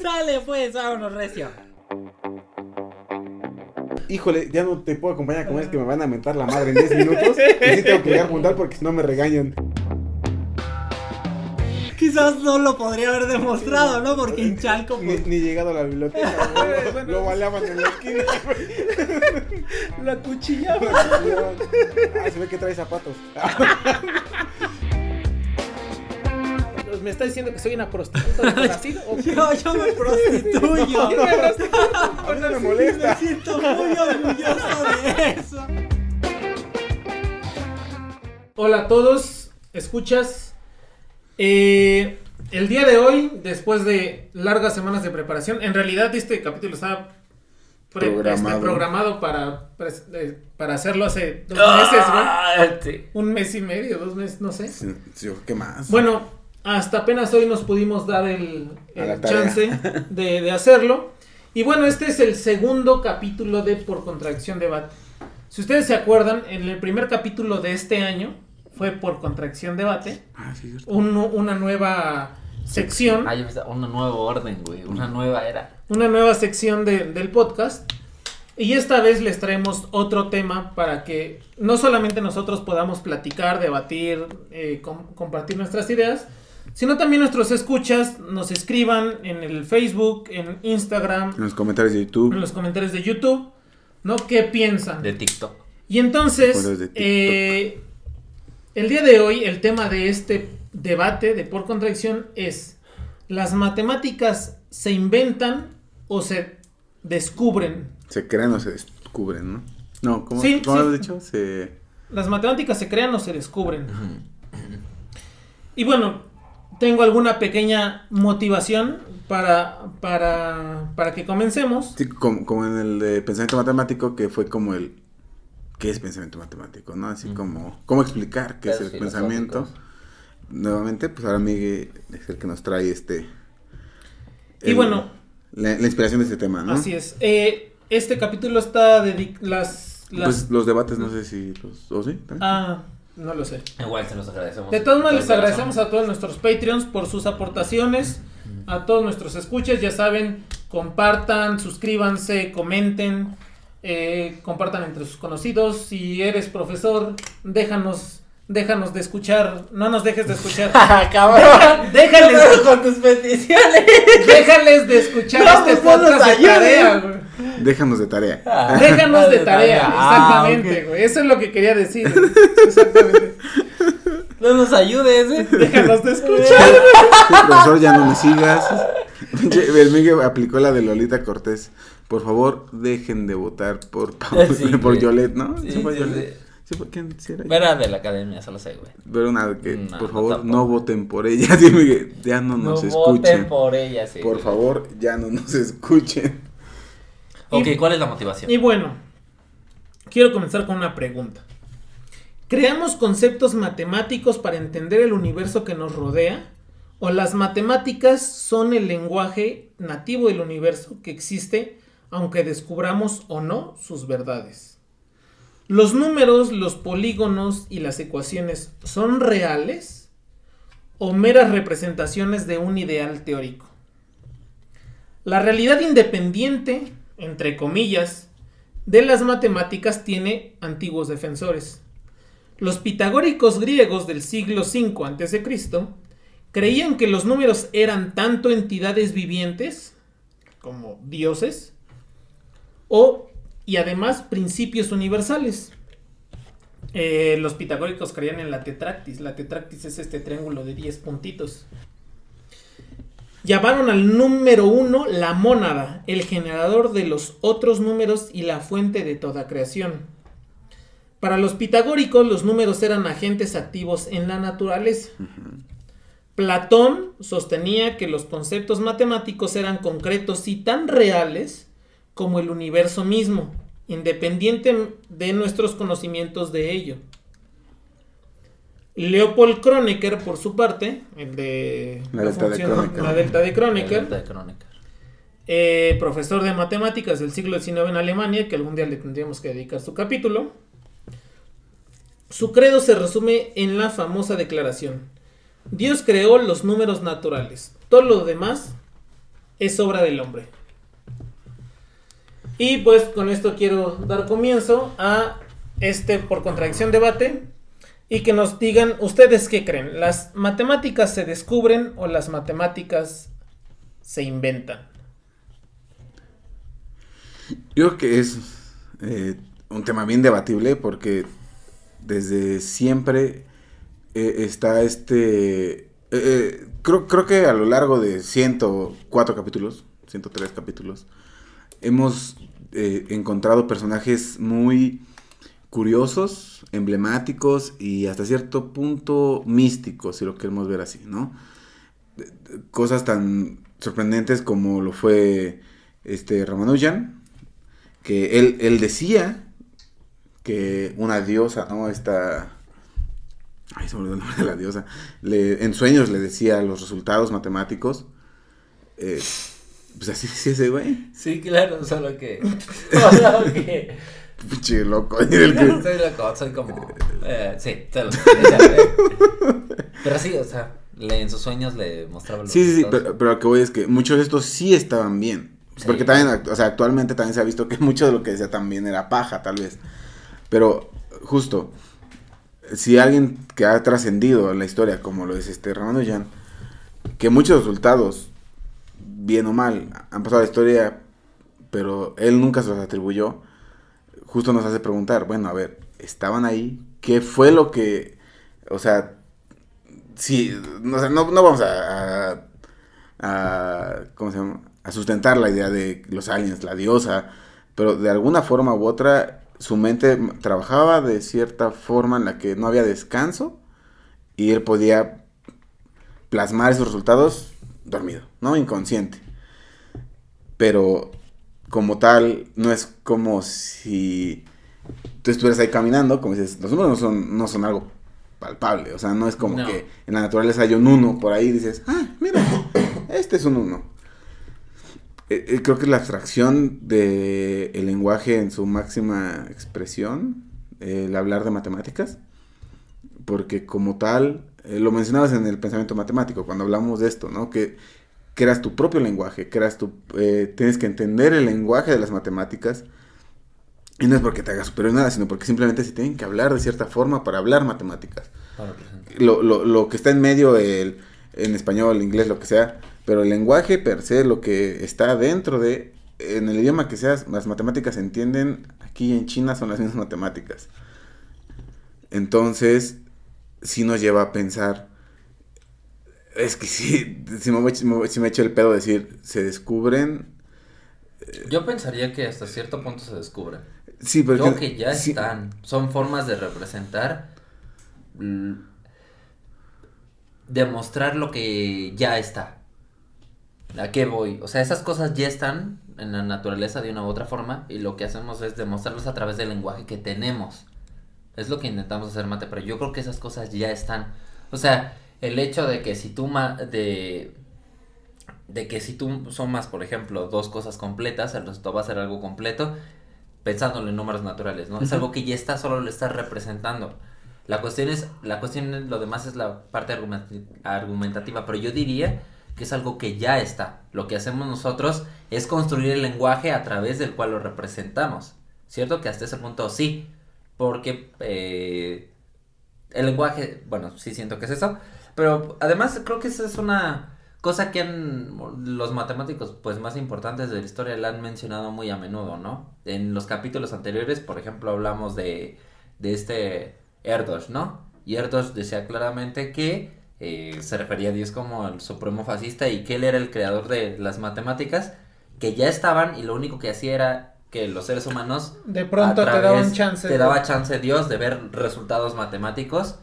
Sale pues, vámonos recio. Híjole, ya no te puedo acompañar a comer, es que me van a mentar la madre en 10 minutos. Y sí tengo que llegar a juntar porque si no me regañan. Quizás no lo podría haber demostrado, ¿no? Porque en Chalco, Ni, pues, ni llegado a la biblioteca, güey. Lo baleaban en la esquina, güey. la cuchillaba. Ah, se ve que trae zapatos. ¿Me está diciendo que soy una prostituta de Brasil? ¿O qué? Yo, yo me prostituyo. ¿Qué me prostituta? A mí no me Me molesta. siento muy orgulloso de eso. Hola a todos, escuchas. Eh, el día de hoy, después de largas semanas de preparación, en realidad este capítulo estaba pre- Programado. este, programado para, eh, para hacerlo hace dos meses, güey. Ah, sí. Un mes y medio, dos meses, no sé. Sí, sí, ¿Qué más? Bueno, hasta apenas hoy nos pudimos dar el, chance de, de hacerlo. Y bueno, este es el segundo capítulo de Por Contracción Debate. Si ustedes se acuerdan, en el primer capítulo de este año fue Por Contracción Debate, Ah, sí, cierto. un- una nueva sección, Ah, yo pensaba, un nuevo orden, güey. Una nueva era. una nueva sección de- del podcast. Y esta vez les traemos otro tema para que no solamente nosotros podamos platicar, debatir, eh, com- compartir nuestras ideas, sino también nuestros escuchas nos escriban en el Facebook, en Instagram, En los comentarios de en YouTube. los comentarios de YouTube, ¿no? ¿Qué piensan? De TikTok. Y entonces, Recuerdos de TikTok. eh, el día de hoy, el tema de este debate de por contradicción es, ¿las matemáticas se inventan o se descubren? Se crean o se descubren, ¿no? No, ¿cómo, Sí, ¿cómo sí. lo has dicho? Se... ¿Las matemáticas se crean o se descubren? Y bueno, tengo alguna pequeña motivación para, para, para que comencemos. Sí, como, como en el de pensamiento matemático, que fue como el... ¿Qué es pensamiento matemático? ¿No? Así como... ¿Cómo explicar qué es el pensamiento? Nuevamente, pues ahora Miguel es el que nos trae este... Y bueno. La, la inspiración de este tema, ¿no? Así es. Eh, este capítulo está dedicado... Las, las... Pues los debates, no sé si los... ¿O sí? ¿También? Ah, no lo sé. Igual se los agradecemos. De todos modos, les agradecemos a todos nuestros Patreons por sus aportaciones, a todos nuestros escuchas, ya saben, compartan, suscríbanse, comenten, eh, compartan entre sus conocidos. Si eres profesor, déjanos, déjanos de escuchar, no nos dejes de escuchar. Cabrón. Déjales, con tus peticiones. déjales de escuchar No, este no podcast de tarea, güey. Déjanos de tarea. Déjanos de tarea, Ah, exactamente. Eso es lo que quería decir. Exactamente. No nos ayudes, eh. Déjanos de escuchar. Sí, profesor, ya no me sigas. El Miguel aplicó la de Lolita Cortés. Por favor, dejen de votar por, Pau- Sí, por güey. Yolet, ¿no? Sí, ¿Sí fue sí, Yolet? Sí. ¿Sí era de la academia, solo sé, güey. Pero una que, No, por favor, tampoco. no voten por ella. Sí, Miguel, ya no nos no escuchen. voten por ella, sí. Por güey. favor, ya no nos escuchen. Ok, Y- ¿cuál es la motivación? Y bueno, quiero comenzar con una pregunta. ¿Creamos conceptos matemáticos para entender el universo que nos rodea? ¿O las matemáticas son el lenguaje nativo del universo que existe aunque descubramos o no sus verdades? ¿Los números, los polígonos y las ecuaciones son reales o meras representaciones de un ideal teórico? La realidad independiente, entre comillas, de las matemáticas tiene antiguos defensores. Los pitagóricos griegos del siglo V a.C. creían que los números eran tanto entidades vivientes como dioses o y además principios universales. Eh, los pitagóricos creían en la tetractis. La tetractis es este triángulo de 10 puntitos. Llamaron al número uno la mónada, el generador de los otros números y la fuente de toda creación. Para los pitagóricos los números eran agentes activos en la naturaleza. Platón sostenía que los conceptos matemáticos eran concretos y tan reales como el universo mismo, independiente de nuestros conocimientos de ello. Leopold Kronecker, por su parte, el de La delta de función- Kronecker. la delta de Kronecker, Alerta de Crónica. eh, profesor de matemáticas del siglo XIX en Alemania, que algún día le tendríamos que dedicar su capítulo. Su credo se resume en la famosa declaración. Dios creó los números naturales. Todo lo demás es obra del hombre. Y pues con esto quiero dar comienzo a este por contradicción debate y que nos digan ustedes qué creen, las matemáticas se descubren o las matemáticas se inventan. Yo creo que es eh, un tema bien debatible porque desde siempre eh, está este... eh, creo, creo que a lo largo de 104 capítulos, 103 capítulos, hemos eh, encontrado personajes muy curiosos, emblemáticos y hasta cierto punto místicos, si lo queremos ver así, ¿no? Cosas tan sorprendentes como lo fue este Ramanujan, que él, él decía que una diosa, ¿no? Esta... Ay, se me olvidó el nombre de la diosa. En sueños le decía los resultados matemáticos. Eh, pues así decía ese güey. Sí, claro, solo que. Solo que. Pinche loco. el que- Soy loco, soy como. Eh, sí, solo. eh. Pero sí, o sea, le, en sus sueños le mostraba los Sí, sí, sí, pero, pero lo que voy es que muchos de estos sí estaban bien. Sí. Porque también, o sea, actualmente también se ha visto que mucho de lo que decía también era paja, tal vez. Pero, justo, si alguien que ha trascendido en la historia, como lo es este Ramanujan, que muchos resultados, bien o mal, han pasado la historia, pero él nunca se los atribuyó, justo nos hace preguntar, bueno, a ver, ¿estaban ahí? ¿Qué fue lo que, o sea, sí, no, no, no vamos a, a, a- ¿cómo se llama? A sustentar la idea de los aliens, la diosa, pero de alguna forma u otra su mente trabajaba de cierta forma en la que no había descanso y él podía plasmar esos resultados dormido, ¿no? Inconsciente. Pero como tal, no es como si tú estuvieras ahí caminando, como dices, los números no son, no son algo palpable, o sea, no es como No. que en la naturaleza hay un uno por ahí y dices, ah, mira, este es un uno. Eh, eh, creo que la abstracción del el lenguaje en su máxima expresión, el hablar de matemáticas, porque como tal, eh, lo mencionabas en el pensamiento matemático, cuando hablamos de esto, ¿no? Que creas tu propio lenguaje, creas tu, eh, tienes que entender el lenguaje de las matemáticas, y no es porque te hagas superior nada, sino porque simplemente se tienen que hablar de cierta forma para hablar matemáticas Para lo, lo, lo que está en medio, el, en español, inglés, lo que sea, pero el lenguaje per se, lo que está dentro de, en el idioma que sea, las matemáticas se entienden, aquí en China son las mismas matemáticas. Entonces, sí nos lleva a pensar, es que sí, si me, si me, echo el pedo decir, se descubren, Yo pensaría que hasta cierto punto se descubren. sí, pero Yo que ya sí, están. Son formas de representar. Demostrar lo que ya está. ¿A qué voy? O sea, esas cosas ya están en la naturaleza de una u otra forma. Y lo que hacemos es demostrarlos a través del lenguaje que tenemos. Es lo que intentamos hacer, Mate. Pero yo creo que esas cosas ya están. O sea, el hecho de que si tú ma- de de que si tú sumas, por ejemplo, dos cosas completas, el resultado va a ser algo completo, pensándolo en números naturales, ¿no? Es algo que ya está, solo lo estás representando. La cuestión es, la cuestión, es- lo demás es la parte argumentativa, pero yo diría que es algo que ya está. Lo que hacemos nosotros es construir el lenguaje a través del cual lo representamos. ¿Cierto? Que hasta ese punto sí, porque eh, el lenguaje, bueno, sí siento que es eso, pero además creo que esa es una cosa que los matemáticos pues más importantes de la historia la han mencionado muy a menudo, ¿no? En los capítulos anteriores, por ejemplo, hablamos de, de este Erdos, ¿no? Y Erdos decía claramente que eh, se refería a Dios como el supremo fascista y que él era el creador de las matemáticas que ya estaban y lo único que hacía era que los seres humanos De pronto a te través- daban chance. Te daba chance Dios de ver resultados matemáticos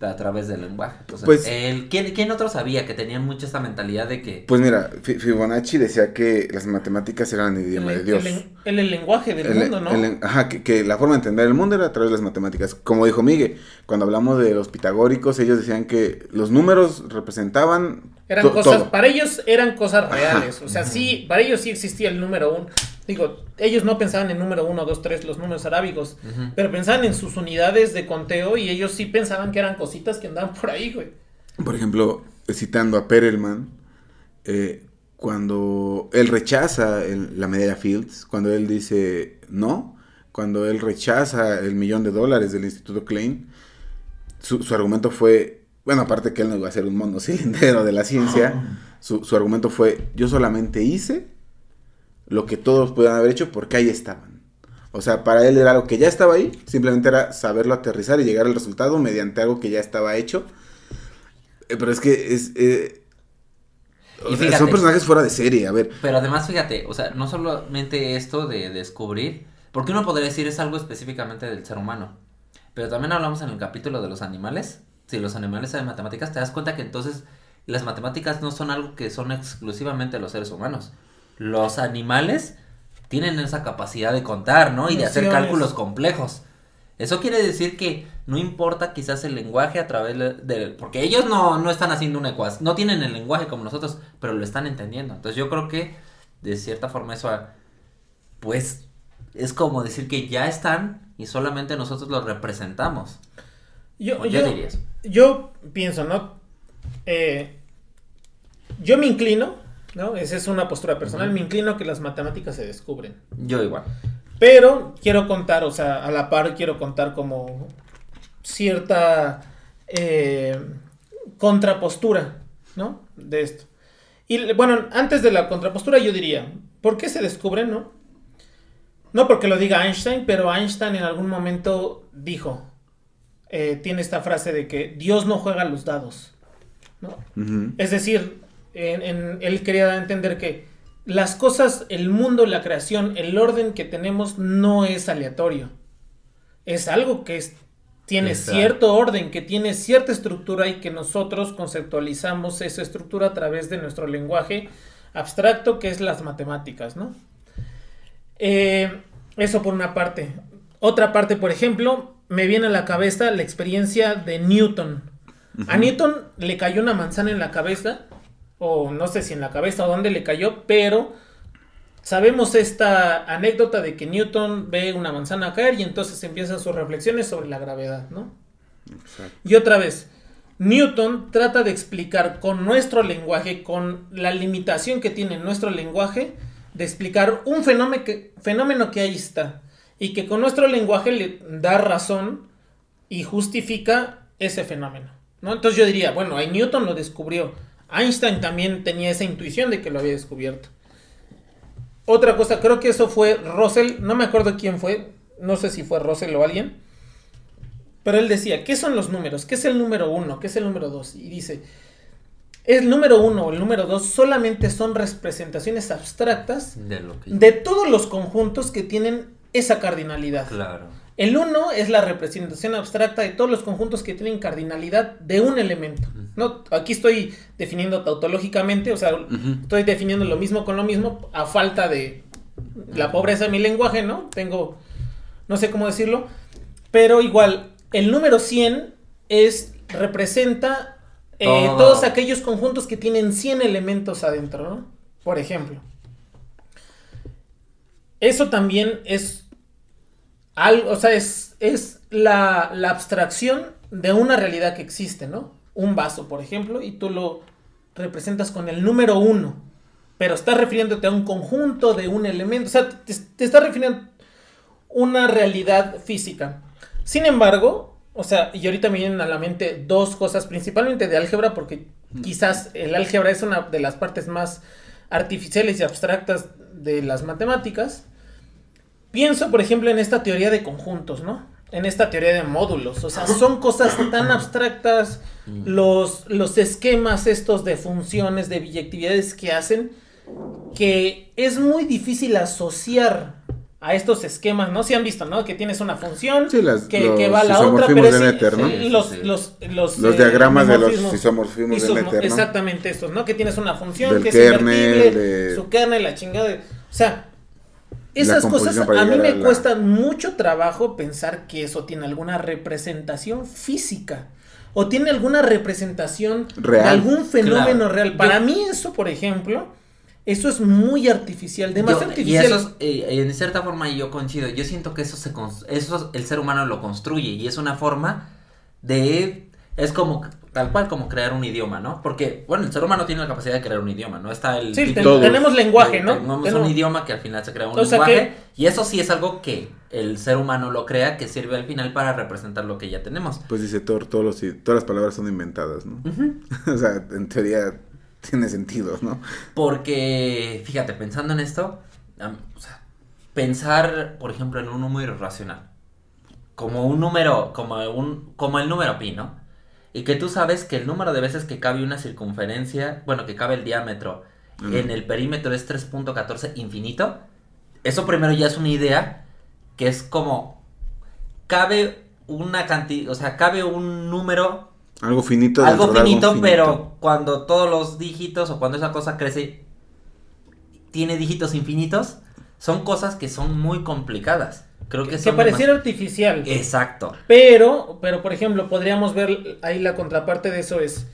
a través del lenguaje. Entonces, Pues- el, ¿quién, ¿quién otro sabía que tenían mucho esta mentalidad de que... Pues mira, Fi- Fibonacci decía que las matemáticas eran el idioma el, de Dios. el- el- el lenguaje del El- mundo, ¿no? el- ajá, que, que la forma de entender el mundo era a través de las matemáticas. Como dijo Miguel, cuando hablamos de los pitagóricos, ellos decían que los números representaban Eran to- cosas, todo. para ellos eran cosas reales. O sea, sí, para ellos sí existía el número uno. Digo, ellos no pensaban en número uno, dos, tres, los números arábigos. Pero pensaban en sus unidades de conteo y ellos sí pensaban que eran cositas que andaban por ahí, güey. Por ejemplo, citando a Perelman, eh, cuando él rechaza el- la medalla Fields, cuando él dice no, cuando él rechaza el millón de dólares del Instituto Klein, su, su argumento fue, bueno, aparte que él no iba a ser un mono cilindrero de la ciencia, su, su argumento fue, yo solamente hice lo que todos puedan haber hecho porque ahí estaban. O sea, para él era algo que ya estaba ahí, simplemente era saberlo aterrizar y llegar al resultado mediante algo que ya estaba hecho. Eh, pero es que es... eh, Y fíjate. son personajes fuera de serie, a ver. Pero además, fíjate, o sea, no solamente esto de descubrir, porque uno podría decir es algo específicamente del ser humano, pero también hablamos en el capítulo de los animales, si los animales saben matemáticas, te das cuenta que entonces las matemáticas no son algo que son exclusivamente los seres humanos. Los animales tienen esa capacidad de contar, ¿no? Y de hacer cálculos complejos. Eso quiere decir que no importa quizás el lenguaje a través de... porque ellos no, no están haciendo una ecuación, no tienen el lenguaje como nosotros, pero lo están entendiendo. Entonces yo creo que de cierta forma eso, pues, es como decir que ya están y solamente nosotros los representamos. Yo, ¿O qué yo, dirías? yo pienso, ¿no? Eh, yo me inclino, ¿no? Esa es una postura personal, me inclino que las matemáticas se descubren. Yo igual. Pero quiero contar, o sea, a la par quiero contar como cierta eh, contrapostura, ¿no? De esto. Y bueno, antes de la contrapostura yo diría, ¿por qué se descubren, no? No porque lo diga Einstein, pero Einstein en algún momento dijo, eh, tiene esta frase de que Dios no juega los dados, ¿no? Es decir, en- en- él quería entender que las cosas, el mundo, la creación, el orden que tenemos no es aleatorio. Es algo que es- tiene Exacto. cierto orden, que tiene cierta estructura y que nosotros conceptualizamos esa estructura a través de nuestro lenguaje abstracto que es las matemáticas, ¿no? Eh, eso por una parte. Otra parte, por ejemplo, me viene a la cabeza la experiencia de Newton. A Newton le cayó una manzana en la cabeza, o no sé si en la cabeza o dónde le cayó, pero sabemos esta anécdota de que Newton ve una manzana caer y entonces empiezan sus reflexiones sobre la gravedad, ¿no? Exacto. Y otra vez, Newton trata de explicar con nuestro lenguaje, con la limitación que tiene nuestro lenguaje, de explicar un fenómeno que, fenómeno que ahí está y que con nuestro lenguaje le da razón y justifica ese fenómeno. ¿no? Entonces yo diría, bueno, ahí Newton lo descubrió. Einstein también tenía esa intuición de que lo había descubierto. Otra cosa, creo que eso fue Russell, no me acuerdo quién fue, no sé si fue Russell o alguien, pero él decía, ¿qué son los números? ¿Qué es el número uno? ¿Qué es el número dos? Y dice, el número uno o el número dos solamente son representaciones abstractas De lo que... de todos los conjuntos que tienen esa cardinalidad. Claro. El 1 es la representación abstracta de todos los conjuntos que tienen cardinalidad de un elemento. ¿no? Aquí estoy definiendo tautológicamente, o sea, estoy definiendo lo mismo con lo mismo a falta de la pobreza de mi lenguaje, ¿no? Tengo, no sé cómo decirlo, pero igual, el número 100 es, representa eh, Todo. todos aquellos conjuntos que tienen 100 elementos adentro, ¿no? Por ejemplo. Eso también es algo, o sea, es, es la, la abstracción de una realidad que existe, ¿no? Un vaso, por ejemplo, y tú lo representas con el número uno, pero estás refiriéndote a un conjunto de un elemento, o sea, te, te estás refiriendo a una realidad física. Sin embargo, o sea, y ahorita me vienen a la mente dos cosas, principalmente de álgebra, porque quizás el álgebra es una de las partes más artificiales y abstractas de las matemáticas. Pienso, por ejemplo, en esta teoría de conjuntos, ¿no? En esta teoría de módulos. O sea, son cosas tan abstractas los, los esquemas estos de funciones, de biyectividades que hacen, que es muy difícil asociar a estos esquemas, ¿no? Si han visto, ¿no? Que tienes una función Sí, las- que, los que va a la otra, pero de es- Noether, ¿no? los, Sí, los, los, Los eh, diagramas de los isomorfismos. isomorfismos de ¿no? Exactamente estos, ¿no? Que tienes una función Del que es invertible, de- su kernel, la chingada. de- O sea, esas cosas a mí me a la- cuesta mucho trabajo pensar que eso tiene alguna representación física. O tiene alguna representación Real. de algún fenómeno Claro. real. Para Yo- mí eso, por ejemplo, eso es muy artificial, demasiado Yo- artificial. Y eso, es, eh, en cierta forma yo coincido. Yo siento que eso se eso el ser humano lo construye y es una forma de es como tal cual como crear un idioma, ¿no? Porque, bueno, el ser humano tiene la capacidad de crear un idioma, ¿no? Está el... Sí, ten- tenemos lenguaje, ¿no? Tenemos Tenemos- un idioma que al final se crea un O sea lenguaje. Y eso sí es algo que el ser humano lo crea, que sirve al final para representar lo que ya tenemos. Pues dice Thor, todos los, todas las palabras son inventadas, ¿no? o sea, en teoría tiene sentido, ¿no? Porque, fíjate, pensando en esto, am- o sea, pensar, por ejemplo, en un número irracional. Como un número, como, un, como el número pi, ¿no? Y que tú sabes que el número de veces que cabe una circunferencia, bueno, que cabe el diámetro en el perímetro es 3.14 infinito. Eso primero ya es una idea que es como, cabe una cantidad, o sea, cabe un número Algo finito. algo finito, pero cuando todos los dígitos o cuando esa cosa crece tiene dígitos infinitos, son cosas que son muy complicadas. Creo que, Que son pareciera demas- artificial. Exacto. Pero, pero por ejemplo, podríamos ver ahí la contraparte de eso es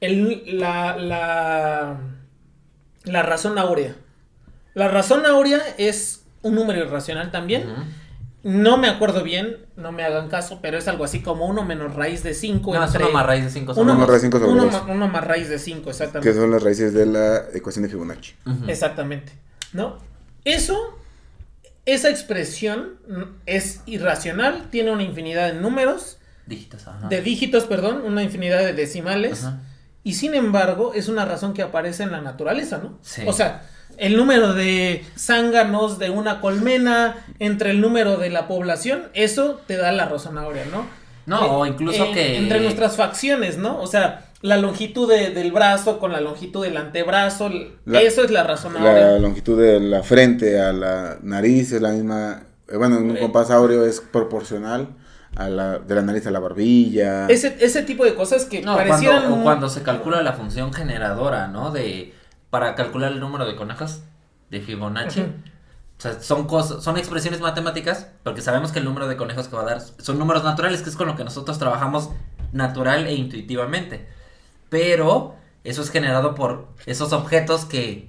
el, la, la, la razón áurea. La razón áurea es un número irracional también. Ujú. No me acuerdo bien, no me hagan caso, pero es algo así como 1 menos raíz de 5 No, es entre... uno más raíz de 5 uno Uno más raíz de cinco sobre uno dos. ma- uno más raíz de 5, Que exactamente. son las raíces de la ecuación de Fibonacci. Exactamente. ¿No? Eso, esa expresión es irracional, tiene una infinidad de números, Dígitos, ajá. de dígitos, perdón, una infinidad de decimales. Ajá. Y sin embargo, es una razón que aparece en la naturaleza, ¿no? Sí. O sea, el número de zánganos de una colmena entre el número de la población, eso te da la razón áurea, ¿no? No, Eh, o incluso eh, que... Entre nuestras facciones, ¿no? O sea, la longitud de- del brazo con la longitud del antebrazo, La- eso es la razón La áurea. longitud de la frente a la nariz es la misma. eh, Bueno, un Eh. compás áureo es proporcional a la, de la nariz a la barbilla. Ese, ese tipo de cosas que No, parecieran... cuando, o muy- cuando se calcula la función generadora, ¿no? De... Para calcular el número de conejos de Fibonacci. Ujú. O sea, son cosas, son expresiones matemáticas, porque sabemos que el número de conejos que va a dar son números naturales, que es con lo que nosotros trabajamos natural e intuitivamente. Pero eso es generado por esos objetos que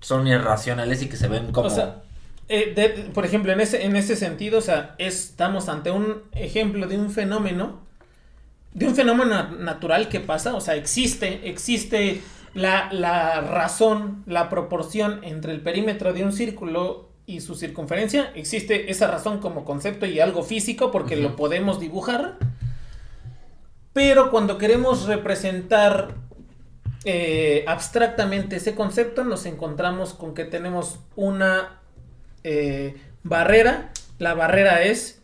son irracionales y que se ven como... O sea, eh, de- por ejemplo, en ese, en ese sentido, o sea, estamos ante un ejemplo de un fenómeno, de un fenómeno na- natural que pasa, o sea, existe, existe la, la razón, la proporción entre el perímetro de un círculo y su circunferencia, existe esa razón como concepto y algo físico porque lo podemos dibujar, pero cuando queremos representar eh, abstractamente ese concepto, nos encontramos con que tenemos una eh, barrera. La barrera es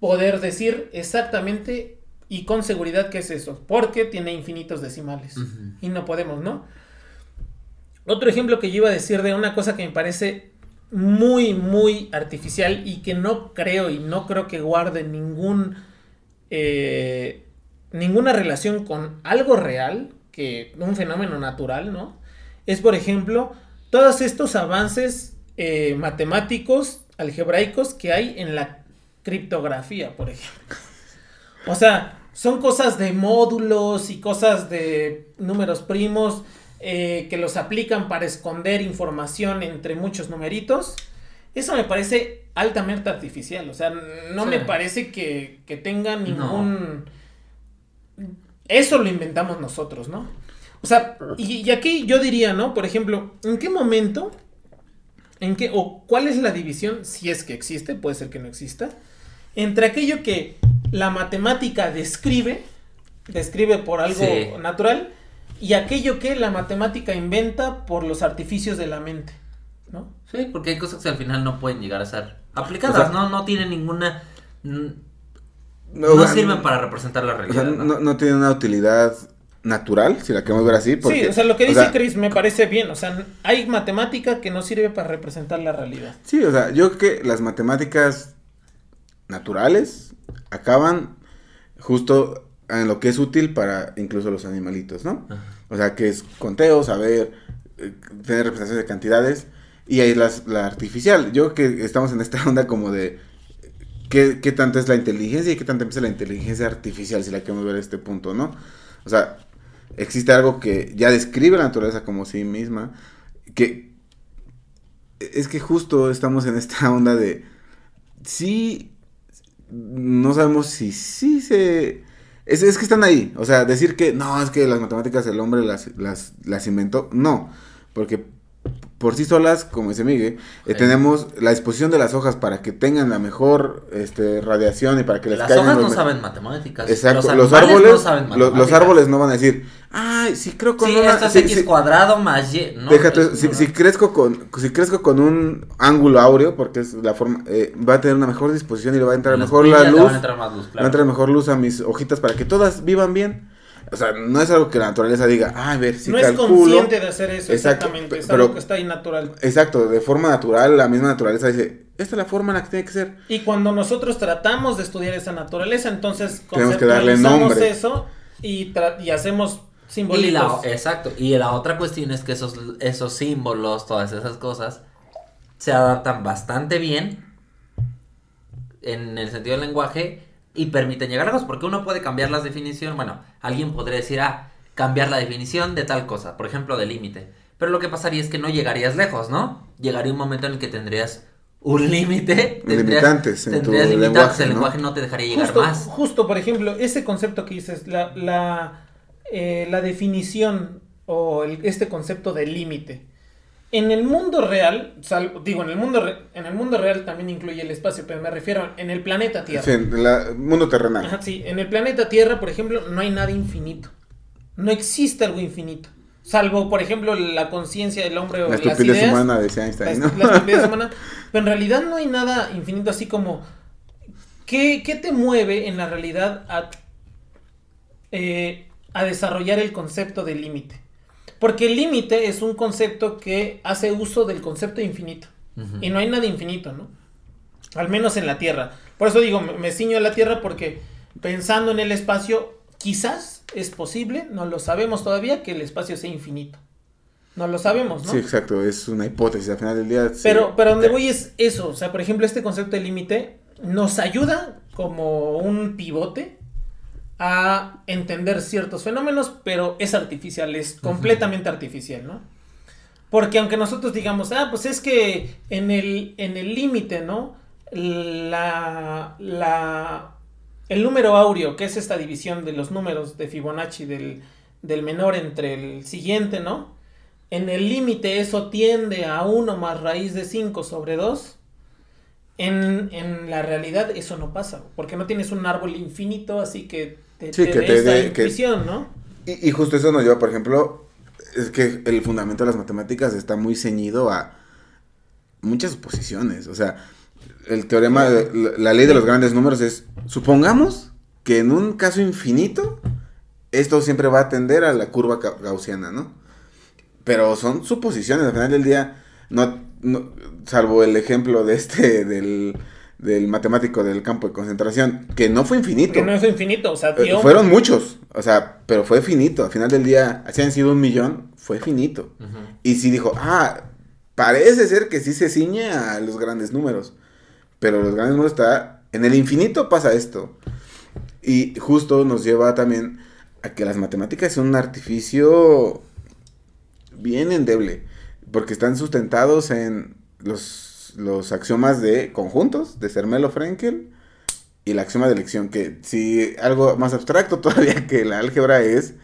poder decir exactamente y con seguridad qué es eso, porque tiene infinitos decimales y no podemos, ¿no? Otro ejemplo que yo iba a decir de una cosa que me parece muy, muy artificial y que no creo y no creo que guarde ningún eh, ninguna relación con algo real, que un fenómeno natural, ¿no? Es, por ejemplo, todos estos avances eh, matemáticos, algebraicos que hay en la criptografía, por ejemplo. O sea, son cosas de módulos y cosas de números primos eh, que los aplican para esconder información entre muchos numeritos. Eso me parece altamente artificial. O sea, no Sí. me parece que, que tenga ningún... Eso lo inventamos nosotros, ¿no? O sea, y, y aquí yo diría, ¿no? Por ejemplo, ¿en qué momento, en qué, o cuál es la división, si es que existe, puede ser que no exista, entre aquello que la matemática describe, describe por algo Sí. natural, y aquello que la matemática inventa por los artificios de la mente, ¿no? Sí, porque hay cosas que al final no pueden llegar a ser aplicadas, O sea- ¿no? No tienen ninguna... No, sirven para representar la O realidad. sea, ¿no? no, no tiene una utilidad natural, si la queremos ver así. Porque, sí, o sea, lo que o dice sea, Chris me parece bien, o sea, hay matemática que no sirve para representar la realidad. Sí, o sea, yo creo que las matemáticas naturales acaban justo en lo que es útil para incluso los animalitos, ¿no? Ajá. O sea, que es conteo, saber, eh, tener representaciones de cantidades y ahí las, la artificial. Yo creo que estamos en esta onda como de qué, qué tanto es la inteligencia y qué tanto empieza la inteligencia artificial, si la queremos ver a este punto, ¿no? O sea, existe algo que ya describe la naturaleza como sí misma, que es que justo estamos en esta onda de sí, no sabemos si sí se Es, es que están ahí. O sea, decir que no, es que las matemáticas el hombre las, las, las inventó. No, porque por sí solas, como dice Miguel, eh, Sí. tenemos la disposición de las hojas para que tengan la mejor este, radiación y para que les Las caigan hojas los no saben matemáticas. Exacto, los, los, árboles, no saben lo- los, matemáticas. árboles no van a decir, ay, si creo con Sí, una, esto es si- x si- cuadrado más y. No, Déjate, es- si, no, si crezco con si crezco con un ángulo áureo, porque es la forma, eh, va a tener una mejor disposición y le va a entrar mejor la le luz, van a entrar más luz, va a claro. entrar mejor luz a mis hojitas para que todas vivan bien. O sea, no es algo que la naturaleza diga, ah, a ver, si no calculo. es consciente de hacer eso Exacto, exactamente. Es pero- algo que está ahí natural. Exacto, de forma natural, la misma naturaleza dice, esta es la forma en la que tiene que ser. Y cuando nosotros tratamos de estudiar esa naturaleza, entonces Tenemos que darle conceptualizamos nombre. eso y, tra- y hacemos Y simbolitos. la, exacto. Y la otra cuestión es que esos, esos símbolos, todas esas cosas, se adaptan bastante bien en el sentido del lenguaje y permiten llegar a cosas. Porque uno puede cambiar las definiciones. Bueno, alguien podría decir, ah, cambiar la definición de tal cosa, por ejemplo, de límite. Pero lo que pasaría es que no llegarías lejos, ¿no? Llegaría un momento en el que tendrías un límite. Limitantes en tu tendrías limitantes, lenguaje, el ¿no? lenguaje no te dejaría llegar justo, más. justo, por ejemplo, ese concepto que dices, la, la, eh, la definición o el- este concepto de límite. En el mundo real, sal- digo, en el mundo, re- en el mundo real también incluye el espacio, pero me refiero en el planeta Tierra. Sí, en la- mundo terrenal. Ajá, sí, en el planeta Tierra, por ejemplo, no hay nada infinito. No existe algo infinito. Salvo, por ejemplo, la conciencia del hombre o La las estupidez ideas. humana, decía La, Einstein, ¿no? la estupidez humana. Pero en realidad no hay nada infinito así como... ¿Qué, qué te mueve en la realidad a, eh, a desarrollar el concepto de límite? Porque el límite es un concepto que hace uso del concepto de infinito. Y no hay nada infinito, ¿no? Al menos en la Tierra. Por eso digo, me, ciño a la Tierra porque pensando en el espacio, quizás es posible, no lo sabemos todavía, que el espacio sea infinito. No lo sabemos, ¿no? Sí, exacto, es una hipótesis, al final del día. sí. Pero, pero donde voy es eso, o sea, por ejemplo, este concepto de límite nos ayuda como un pivote a entender ciertos fenómenos, pero es artificial, es completamente artificial, ¿no? Porque aunque nosotros digamos, ah, pues es que en el en el límite, ¿no? La, la, el número áureo, que es esta división de los números de Fibonacci del, del menor entre el siguiente, ¿no? En el límite eso tiende a 1 más raíz de 5 sobre 2. En, en la realidad eso no pasa, porque no tienes un árbol infinito, así que te, Sí, te que te dé- que- intuición, ¿no? Y, y justo eso nos lleva, por ejemplo, es que el fundamento de las matemáticas está muy ceñido a muchas suposiciones. O sea, el teorema, de, la, la ley de los grandes números es, supongamos que en un caso infinito, esto siempre va a tender a la curva ga- gaussiana, ¿no? Pero son suposiciones, al final del día, no, no- salvo el ejemplo de este, del, del matemático del campo de concentración, que no fue infinito. Que no es infinito, o sea, Eh, dio- fueron muchos, o sea, pero fue finito. Al final del día, si han sido un millón, fue finito. Y sí dijo, ah, parece ser que sí se ciñe a los grandes números. Pero los grandes números está, en el infinito pasa esto. Y justo nos lleva también a que las matemáticas son un artificio bien endeble. Porque están sustentados en los, los axiomas de conjuntos, de Cermelo Frenkel y el axioma de elección, que si algo más abstracto todavía que la álgebra es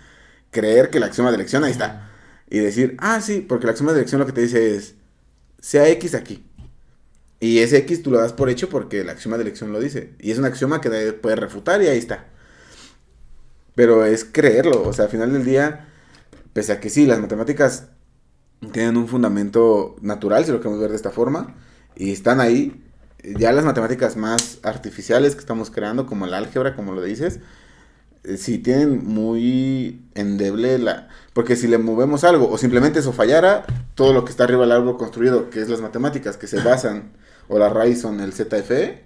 creer que el axioma de elección ahí está. Y decir, ah, sí, porque el axioma de elección lo que te dice es, sea X aquí. Y ese X tú lo das por hecho porque el axioma de elección lo dice. Y es un axioma que nadie puede refutar y ahí está. Pero es creerlo, o sea, al final del día, pese a que sí, las matemáticas tienen un fundamento natural, si lo queremos ver de esta forma, y están ahí, ya las matemáticas más artificiales que estamos creando, como el álgebra, como lo dices, eh, sí tienen muy endeble la... Porque si le movemos algo, o simplemente eso fallara, todo lo que está arriba del árbol construido, que es las matemáticas que se basan, o la raíz son el ZFE,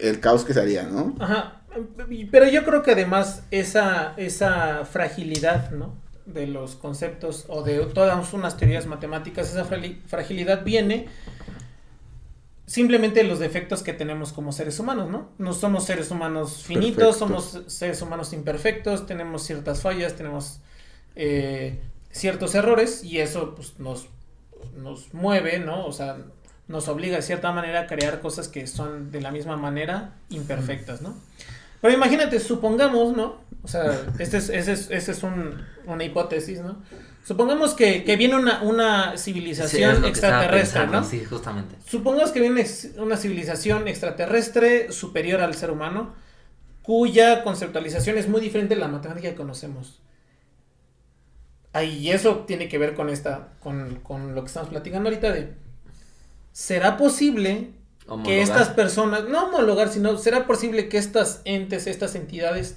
el caos que se haría, ¿no? Ajá. Pero yo creo que además esa, esa fragilidad, ¿no? De los conceptos o de todas unas teorías matemáticas, esa fragilidad viene simplemente de los defectos que tenemos como seres humanos, ¿no? No somos seres humanos finitos, somos seres humanos imperfectos, tenemos ciertas fallas, tenemos eh, ciertos errores y eso pues, nos, nos mueve, ¿no? O sea, nos obliga de cierta manera a crear cosas que son de la misma manera imperfectas, ¿no? Pero imagínate, supongamos, ¿no? O sea, esa es, ese es, ese es un, una hipótesis, ¿no? Supongamos que, que viene una, una civilización extraterrestre, pensando, ¿no? Sí, justamente. Supongamos que viene una civilización extraterrestre superior al ser humano, cuya conceptualización es muy diferente de la matemática que conocemos. Ahí, y eso tiene que ver con esta, con, con lo que estamos platicando ahorita de, ¿será posible que estas personas, no homologar, sino será posible que estas entes, estas entidades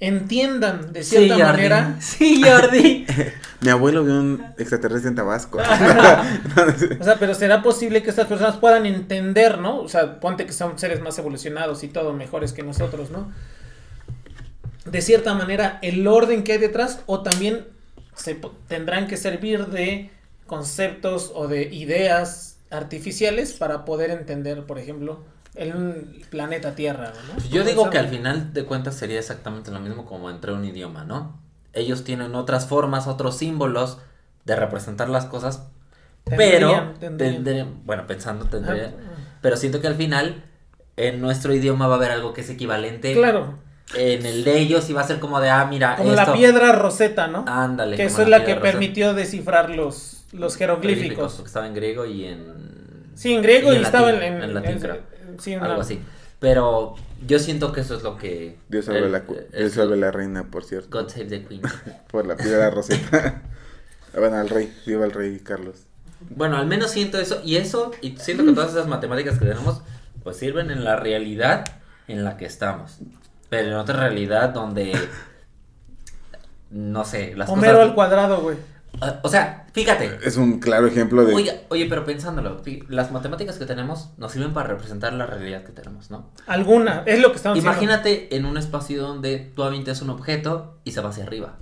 entiendan de Sí, cierta Jordi. manera? Sí, Jordi. Mi abuelo vio un extraterrestre en Tabasco. O sea, pero será posible que estas personas puedan entender, ¿no? O sea, ponte que son seres más evolucionados y todo, mejores que nosotros, ¿no? De cierta manera, el orden que hay detrás, o también se tendrán que servir de conceptos o de ideas artificiales para poder entender, por ejemplo, el planeta Tierra, ¿no? Yo digo que al final de cuentas sería exactamente lo mismo como entre un idioma, ¿no? Ellos tienen otras formas, otros símbolos de representar las cosas, pero Tendrían, tendrían. bueno, pensando tendrían, Ah, pero siento que al final en nuestro idioma va a haber algo que es equivalente Claro, en el de ellos y va a ser como de ah mira como esto la piedra roseta, ¿no? ándale que eso es la que permitió descifrar los, los jeroglíficos. porque estaba en griego y en Sí, en griego y, en estaba latín, en, en, en latín, en- creo. sí, en algo la- así pero yo siento que eso es lo que Dios salve, el- la, Dios salve la reina, por cierto. God save the queen Por la piedra roseta. bueno, al rey. Viva el rey Carlos. Bueno, al menos siento eso. Y eso, y siento que todas esas matemáticas que tenemos, pues sirven en la realidad en la que estamos. Pero en otra realidad donde. No sé, las Homero cosas. al cuadrado, güey. Ah, O sea, fíjate. Es un claro ejemplo de. Oye, oye, pero pensándolo, las matemáticas que tenemos nos sirven para representar la realidad que tenemos, ¿no? Alguna, es lo que estamos diciendo. Imagínate en un espacio donde tú avientas un objeto y se va hacia arriba.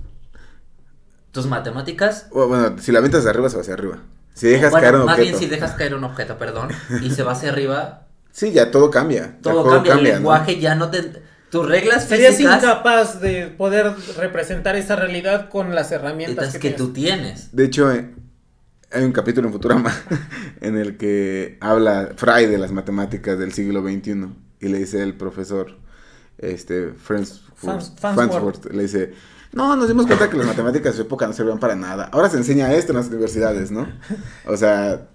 Tus matemáticas. Bueno, si la aventas de arriba, se va hacia arriba. Si dejas bueno, caer un más objeto. bien si dejas caer un objeto, perdón, y se va hacia arriba, Sí, ya todo cambia. Todo cambia, el ¿no? lenguaje ya no te... Tus reglas Serías físicas incapaz de poder representar esa realidad con las herramientas que, que tú tienes. De hecho, eh, hay un capítulo en Futurama en el que habla Fry de las matemáticas del siglo XXI y le dice el profesor, este, le dice, no, nos dimos cuenta que las matemáticas de su época no servían para nada. Ahora se enseña esto en las universidades, ¿no? O sea,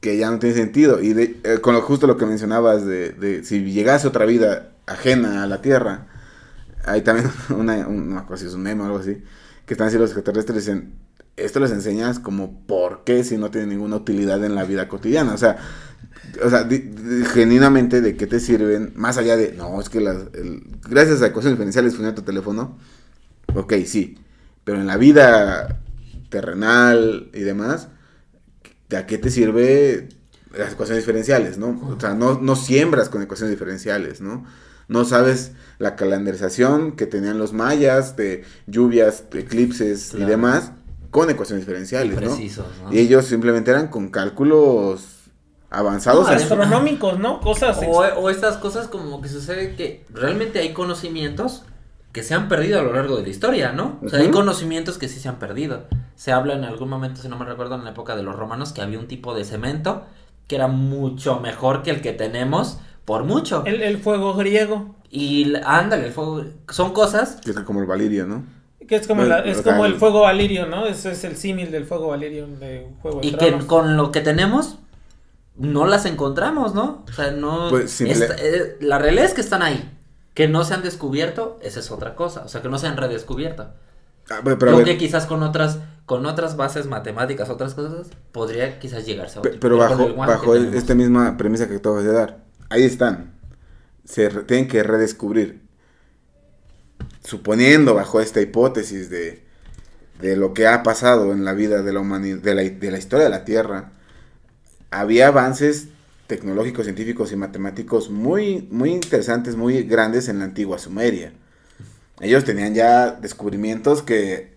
que ya no tiene sentido. Y de- eh, con lo, justo lo que mencionabas de, de si llegase otra vida ajena a la Tierra, hay también una, si es un meme o algo así, que están diciendo los extraterrestres, dicen, esto les enseñas como por qué si no tiene ninguna utilidad en la vida cotidiana. O sea, o sea, genuinamente de qué te sirven, más allá de, no, es que las, gracias a ecuaciones diferenciales funciona tu teléfono. Ok, sí, pero en la vida terrenal y demás, ¿a qué te sirve las ecuaciones diferenciales, no? O sea, no, no siembras con ecuaciones diferenciales, ¿no? No sabes la calendarización que tenían los mayas de lluvias, eclipses y demás con ecuaciones diferenciales, ¿no? Precisos, ¿no? Y ellos simplemente eran con cálculos avanzados. No, Astronómicos, ¿no? Cosas. O, o estas cosas como que sucede que realmente hay conocimientos que se han perdido a lo largo de la historia, ¿no? O sea, hay conocimientos que sí se han perdido. Se habla en algún momento, si no me recuerdo, en la época de los romanos, que había un tipo de cemento que era mucho mejor que el que tenemos, por mucho. el, el fuego griego. Y ándale, el fuego. Son cosas. que es como el valirio, ¿no? Que es como, Bueno, la- es como el fuego valirio, ¿no? Ese es el símil del fuego valirio de Juego de Y que con lo que tenemos, no las encontramos, ¿no? O sea, no. Pues, simple- esta- eh, la realidad es que están ahí. Que no se han descubierto, esa es otra cosa. O sea, que no se han redescubierto. Ah, pero, pero Creo que quizás con otras, con otras bases matemáticas, otras cosas, podría quizás llegarse a otro. pero con bajo, el bajo el- esta misma premisa que acabas de dar, ahí están. Se re- tienen que redescubrir. Suponiendo bajo esta hipótesis de, de lo que ha pasado en la vida de la humanidad, de la, de la historia de la Tierra, había avances tecnológicos, científicos y matemáticos muy, muy interesantes, muy grandes en la antigua Sumeria. Ellos tenían ya descubrimientos que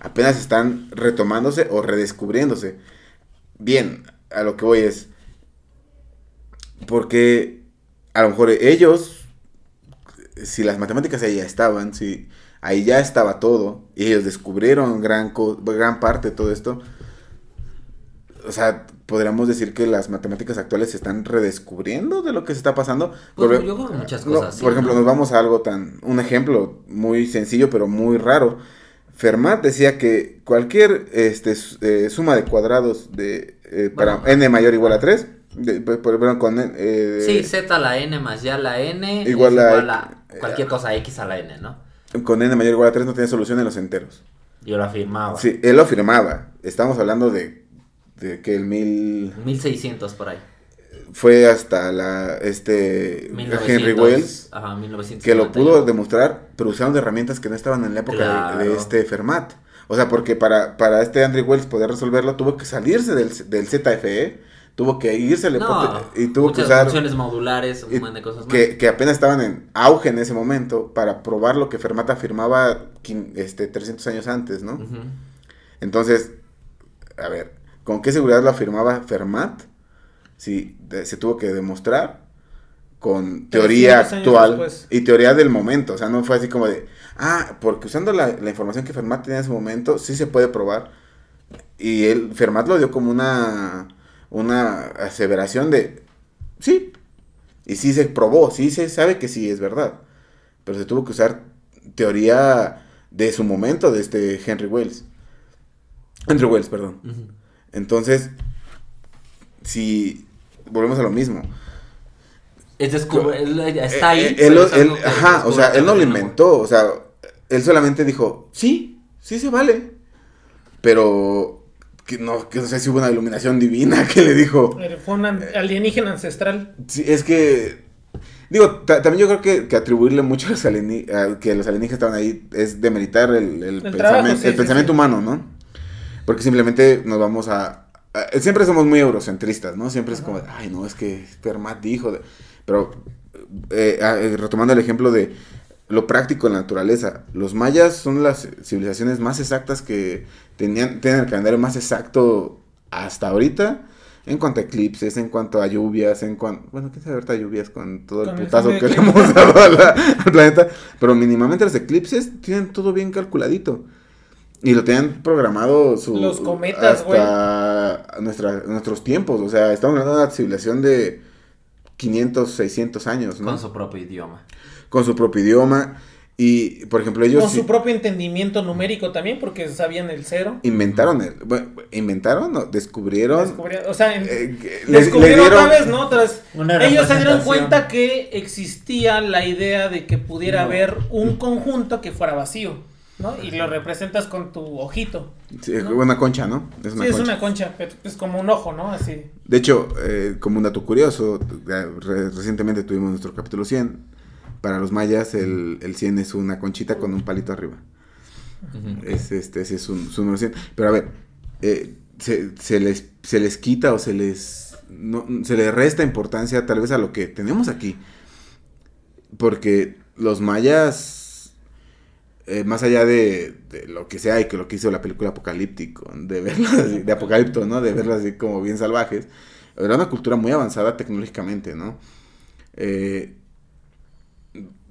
apenas están retomándose o redescubriéndose. Bien, a lo que voy es, porque a lo mejor ellos, si las matemáticas ahí ya estaban, si ahí ya estaba todo, y ellos descubrieron gran, gran parte de todo esto, o sea, podríamos decir que las matemáticas actuales se están redescubriendo de lo que se está pasando. Pues, Por- yo creo que muchas no, cosas. sí, por ejemplo, ¿no? nos vamos a algo tan, un ejemplo muy sencillo pero muy raro. Fermat decía que cualquier este, eh, suma de cuadrados de eh, para Bueno. n mayor o igual a 3, por, por- perdón, con eh, Sí, z a la n más ya la n Igual es a igual a cualquier cosa x a la n, ¿no? con n mayor o igual a 3 no tiene solución en los enteros. Yo lo afirmaba. Sí, él lo afirmaba. Estamos hablando de, de que el mil 1600 por ahí. fue hasta la este 1900, Henry Wells Ajá, 1900. que lo pudo demostrar, pero usaron herramientas que no estaban en la época de- Claro. de, este Fermat. O sea, porque para, para este Andrew Wells poder resolverlo, tuvo que salirse del, del ZFE, tuvo que irse al No, y tuvo que usar funciones modulares, un montón de cosas más. que, que apenas estaban en auge en ese momento para probar lo que Fermat afirmaba este, 300 años antes, ¿no? Entonces, a ver, ¿con qué seguridad lo afirmaba Fermat? Si de- se tuvo que demostrar con teoría 300 años actual después. y teoría del momento. O sea, no fue así como de, ah, porque usando la, la información que Fermat tenía en ese momento, sí se puede probar. Y él, Fermat lo dio como una, una aseveración de, sí. Y sí se probó, sí se sabe que sí es verdad. Pero se tuvo que usar teoría de su momento, de este Henry Wells. Andrew Wells, perdón. Entonces, si volvemos a lo mismo. Es está ahí. Eh, eh, pero él- ajá, o sea, él no lo inventó, o sea, él solamente dijo, sí, sí se vale. Pero que no, que no sé si hubo una iluminación divina que le dijo, Eh, Fue un an- alienígena ancestral. sí, es que, digo, ta- también yo creo que, que atribuirle mucho a los alieni- a que los alienígenas estaban ahí es demeritar el, el, trabajo, pensamen- sí, el sí, pensamiento humano, ¿no? Porque simplemente nos vamos a, a- Siempre somos muy eurocentristas, ¿no? Siempre es como, ay, no, es que Fermat dijo... de-". Pero, eh, ah, eh, retomando el ejemplo de lo práctico en la naturaleza, los mayas son las civilizaciones más exactas que tenían, tienen el calendario más exacto hasta ahorita. En cuanto a eclipses, en cuanto a lluvias, en cuanto... Bueno, ¿qué sabe ahorita lluvias con todo el Con el putazo que le hemos dado la- al planeta? Pero mínimamente los eclipses tienen todo bien calculadito. Y lo tenían programado su, Los cometas, güey. hasta nuestra, nuestros tiempos. O sea, estamos hablando de una civilización de 500, 600 años, ¿no? Con su propio idioma. Con su propio idioma. Y, por ejemplo, ellos Con sí su propio entendimiento numérico también, porque sabían el cero. inventaron, el, bueno, inventaron, no, descubrieron. Descubrieron- o sea, en- eh, descubrieron dieron- otra vez, ¿no? Tras- ellos se dieron cuenta que existía la idea de que pudiera No. haber un conjunto que fuera vacío, ¿no? Y lo representas con tu ojito. Sí, ¿no? Una concha, ¿no? Es una sí, es concha. una concha, pero es como un ojo, ¿no? Así. De hecho, eh, como un dato curioso, re- recientemente tuvimos nuestro capítulo 100. Para los mayas, el, el 100 es una conchita con un palito arriba. Es, este, ese es su, su número 100. Pero a ver, eh, se, se les, se les quita o se les, no, se les resta importancia tal vez a lo que tenemos aquí. Porque los mayas, eh, más allá de, lo que sea y que lo que hizo la película Apocalíptico, de verlas así- de Apocalipto, ¿no? De verlas así como bien salvajes, era una cultura muy avanzada tecnológicamente, ¿no? Eh,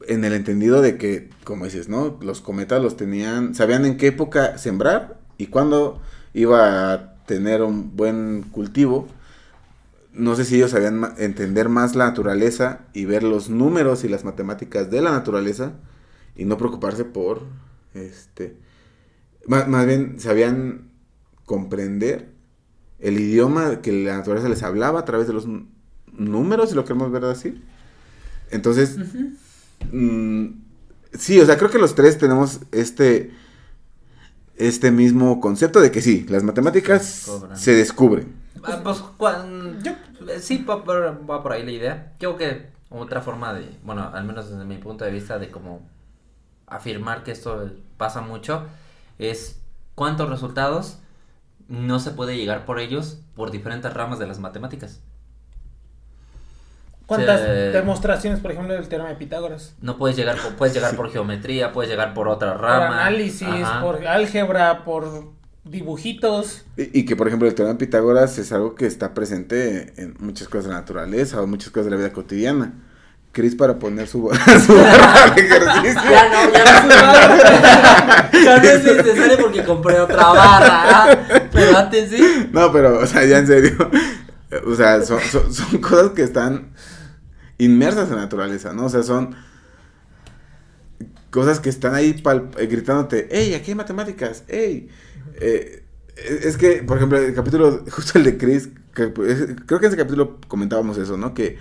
en el entendido de que, como dices, ¿no? Los cometas los tenían, sabían en qué época sembrar y cuándo iba a tener un buen cultivo. No sé si ellos sabían entender más la naturaleza y ver los números y las matemáticas de la naturaleza y no preocuparse por, este, más, más bien sabían comprender el idioma que la naturaleza les hablaba a través de los números, si lo queremos ver así. Entonces, Mm, sí, o sea, creo que los tres tenemos este este mismo concepto de que sí, las matemáticas Se descubren. se descubren. Ah, pues, cuan- yo, eh, sí, va por, va por ahí la idea. Yo creo que otra forma de, bueno, al menos desde mi punto de vista, de como afirmar que esto pasa mucho, es cuántos resultados no se puede llegar por ellos por diferentes ramas de las matemáticas. ¿Cuántas Se- demostraciones, por ejemplo, del teorema de Pitágoras? No puedes llegar, por, puedes llegar por geometría, puedes llegar por otra Por rama. análisis, Ajá. por álgebra, por dibujitos. Y, y que, por ejemplo, el teorema de Pitágoras es algo que está presente en muchas cosas de la naturaleza o muchas cosas de la vida cotidiana. Chris para poner su, su barra de ejercicio. Ya no, ya no, ya no es necesario porque compré otra barra. ¿ah? Pero antes sí. No, pero, o sea, ya en serio. O sea, son, son, son cosas que están inmersas en la naturaleza, ¿no? O sea, son cosas que están ahí pal- eh, gritándote, hey, aquí hay matemáticas, hey. Eh, es que, por ejemplo, el capítulo, justo el de Chris, que, pues, creo que en ese capítulo comentábamos eso, ¿no? Que,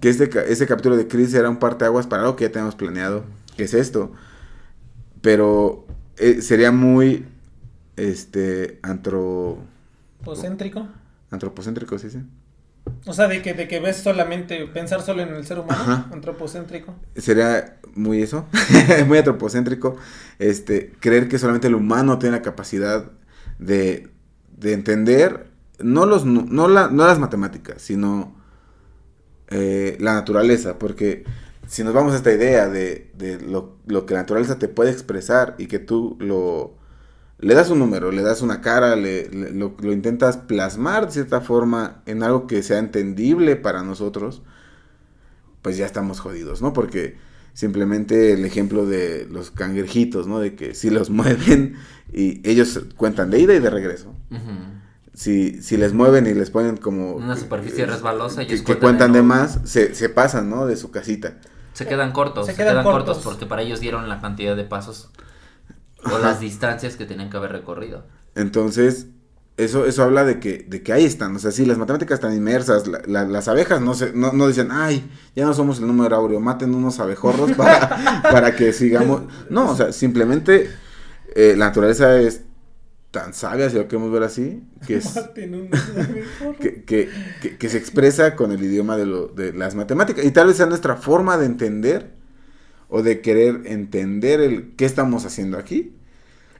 que este, ese capítulo de Chris era un parteaguas para algo que ya tenemos planeado, que es esto. Pero eh, sería muy, este, antro, Concéntrico. antropocéntrico, ¿sí? sí? O sea, de que, de que ves solamente, pensar solo en el ser humano, Ajá. antropocéntrico. sería muy eso, muy antropocéntrico, este, creer que solamente el humano tiene la capacidad de, de entender no, los, no, la- no las matemáticas, sino eh, la naturaleza, porque si nos vamos a esta idea de, de lo, lo que la naturaleza te puede expresar y que tú lo... Le das un número, le das una cara, le, lo, intentas plasmar de cierta forma en algo que sea entendible para nosotros, pues ya estamos jodidos, ¿no? Porque simplemente el ejemplo de los cangrejitos, ¿no? De que si los mueven y ellos cuentan de ida y de regreso. Si, si les mueven y les ponen como... Una superficie resbalosa, Que, ellos que cuentan de más, se, se pasan, ¿no? De su casita. Se quedan cortos, Se se, quedan quedan, cortos. cortos. porque para ellos dieron la cantidad de pasos o las distancias que tenían que haber recorrido. Entonces, eso, eso habla de que, de que ahí están. O sea, sí, las matemáticas están inmersas. la- la- las abejas no, se, no, no dicen, ay, ya no somos el número áureo, maten unos abejorros para, para que sigamos. No, o sea, simplemente eh, la naturaleza es tan sabia, si lo queremos ver así, que, es, que, que, que- que se expresa con el idioma de, lo, de las matemáticas. Y tal vez sea nuestra forma de entender o de querer entender el qué estamos haciendo aquí.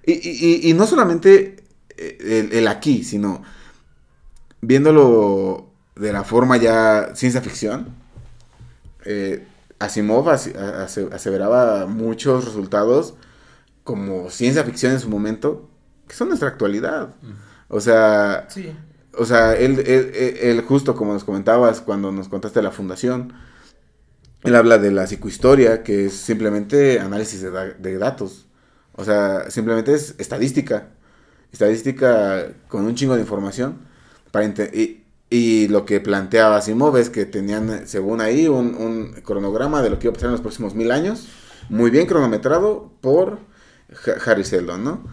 Y, y- y- y no solamente eh, el, el aquí, sino viéndolo de la forma ya ciencia ficción. eh, Asimov ase- aseveraba muchos resultados como ciencia ficción en su momento, que son nuestra actualidad. O sea, Sí. o sea, él, él, él- él justo como nos comentabas cuando nos contaste la fundación, él habla de la psicohistoria, que es simplemente análisis de, da- de datos. O sea, simplemente es estadística. Estadística con un chingo de información. Para y, y lo que planteaba Asimov es que tenían, según ahí, un, un cronograma de lo que iba a pasar en los próximos mil años. Muy bien cronometrado por Ha- Harry Seldon, ¿no?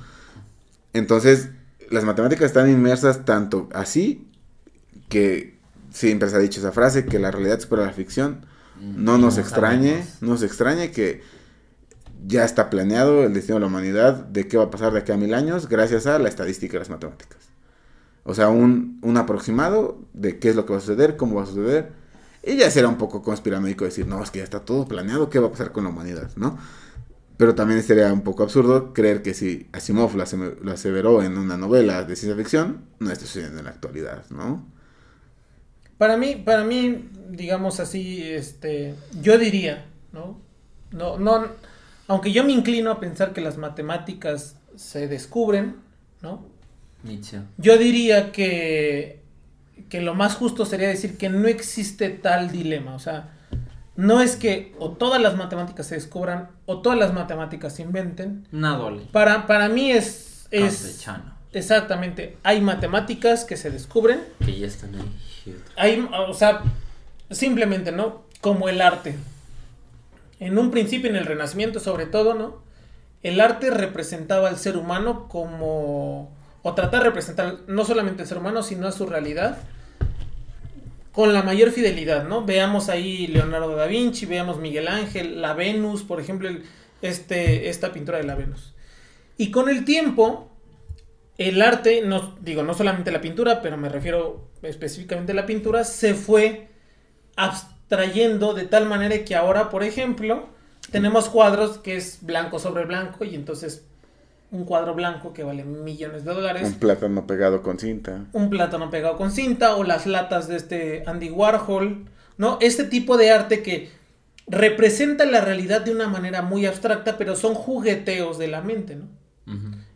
Entonces, las matemáticas están inmersas tanto así que siempre se ha dicho esa frase, que la realidad supera la ficción. No Y nos extrañe, no nos extrañe que ya está planeado el destino de la humanidad de qué va a pasar de aquí a mil años gracias a la estadística y las matemáticas. O sea, un, un aproximado de qué es lo que va a suceder, cómo va a suceder. Y ya será un poco conspiranoico decir, no, es que ya está todo planeado, ¿qué va a pasar con la humanidad? ¿No? Pero también sería un poco absurdo creer que si Asimov lo, aseveró en una novela de ciencia ficción, no está sucediendo en la actualidad, ¿no? Para mí, para mí, digamos así, este, yo diría, ¿no? No, no, aunque yo me inclino a pensar que las matemáticas se descubren, ¿no? Nietzsche. Yo diría que, que lo más justo sería decir que no existe tal dilema, o sea, no es que o todas las matemáticas se descubran o todas las matemáticas se inventen. Dole. Para, para mí es, es exactamente, hay matemáticas que se descubren Que ya están ahí. hay, o sea, simplemente, ¿no? Como el arte. En un principio, en el Renacimiento sobre todo, ¿no? El arte representaba al ser humano como... O tratar de representar no solamente al ser humano, sino a su realidad con la mayor fidelidad, ¿no? Veamos ahí Leonardo da Vinci, veamos Miguel Ángel, la Venus, por ejemplo, este, esta pintura de la Venus. Y con el tiempo, el arte, no digo no solamente la pintura, pero me refiero específicamente a la pintura, se fue abstrayendo de tal manera que ahora, por ejemplo, tenemos cuadros que es blanco sobre blanco y entonces un cuadro blanco que vale millones de dólares, Un plátano pegado con cinta. un plátano pegado con cinta o las latas de este Andy Warhol, ¿no? Este tipo de arte que representa la realidad de una manera muy abstracta, pero son jugueteos de la mente, ¿no?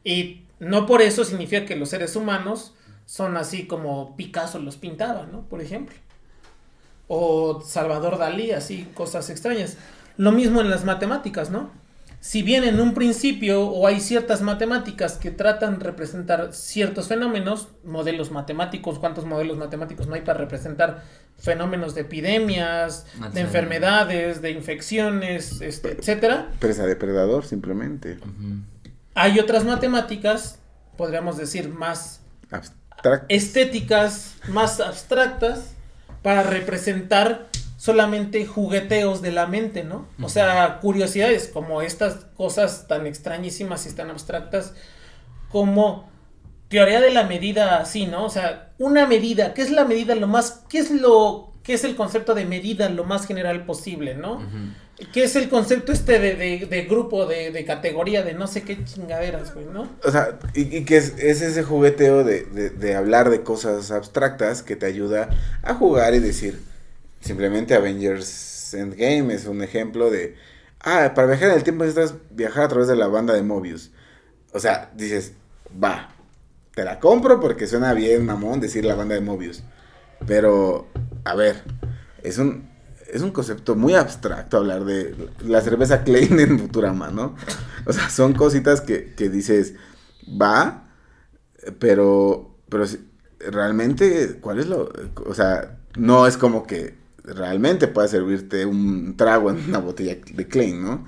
Y no por eso significa que los seres humanos son así como Picasso los pintaba, ¿no? Por ejemplo. o Salvador Dalí, así cosas extrañas. Lo mismo en las matemáticas, ¿no? Si bien en un principio o hay ciertas matemáticas que tratan de representar ciertos fenómenos, modelos matemáticos, ¿cuántos modelos matemáticos no hay para representar fenómenos de epidemias, de enfermedades, de infecciones, este, etcétera? Presa depredador, simplemente. Hay otras matemáticas, podríamos decir, más estéticas, más abstractas, para representar solamente jugueteos de la mente, ¿no? O sea, curiosidades como estas cosas tan extrañísimas y tan abstractas como teoría de la medida así, ¿no? O sea, una medida, ¿qué es la medida lo más, qué es lo, qué es el concepto de medida lo más general posible, ¿no? ¿Qué es el concepto este de, de, de grupo, de, de categoría, de no sé qué chingaderas, güey, ¿no? O sea, y, y que es, es ese jugueteo de, de- de hablar de cosas abstractas que te ayuda a jugar y decir, simplemente Avengers Endgame es un ejemplo de, ah, para viajar en el tiempo necesitas viajar a través de la banda de Mobius. O sea, dices, va, te la compro porque suena bien, mamón, decir la banda de Mobius. Pero, a ver, es un, es un concepto muy abstracto hablar de la cerveza Klein en Futurama, ¿no? O sea, son cositas que, que dices, va, pero, pero realmente, ¿cuál es lo? O sea, no es como que realmente pueda servirte un trago en una botella de Klein, ¿no?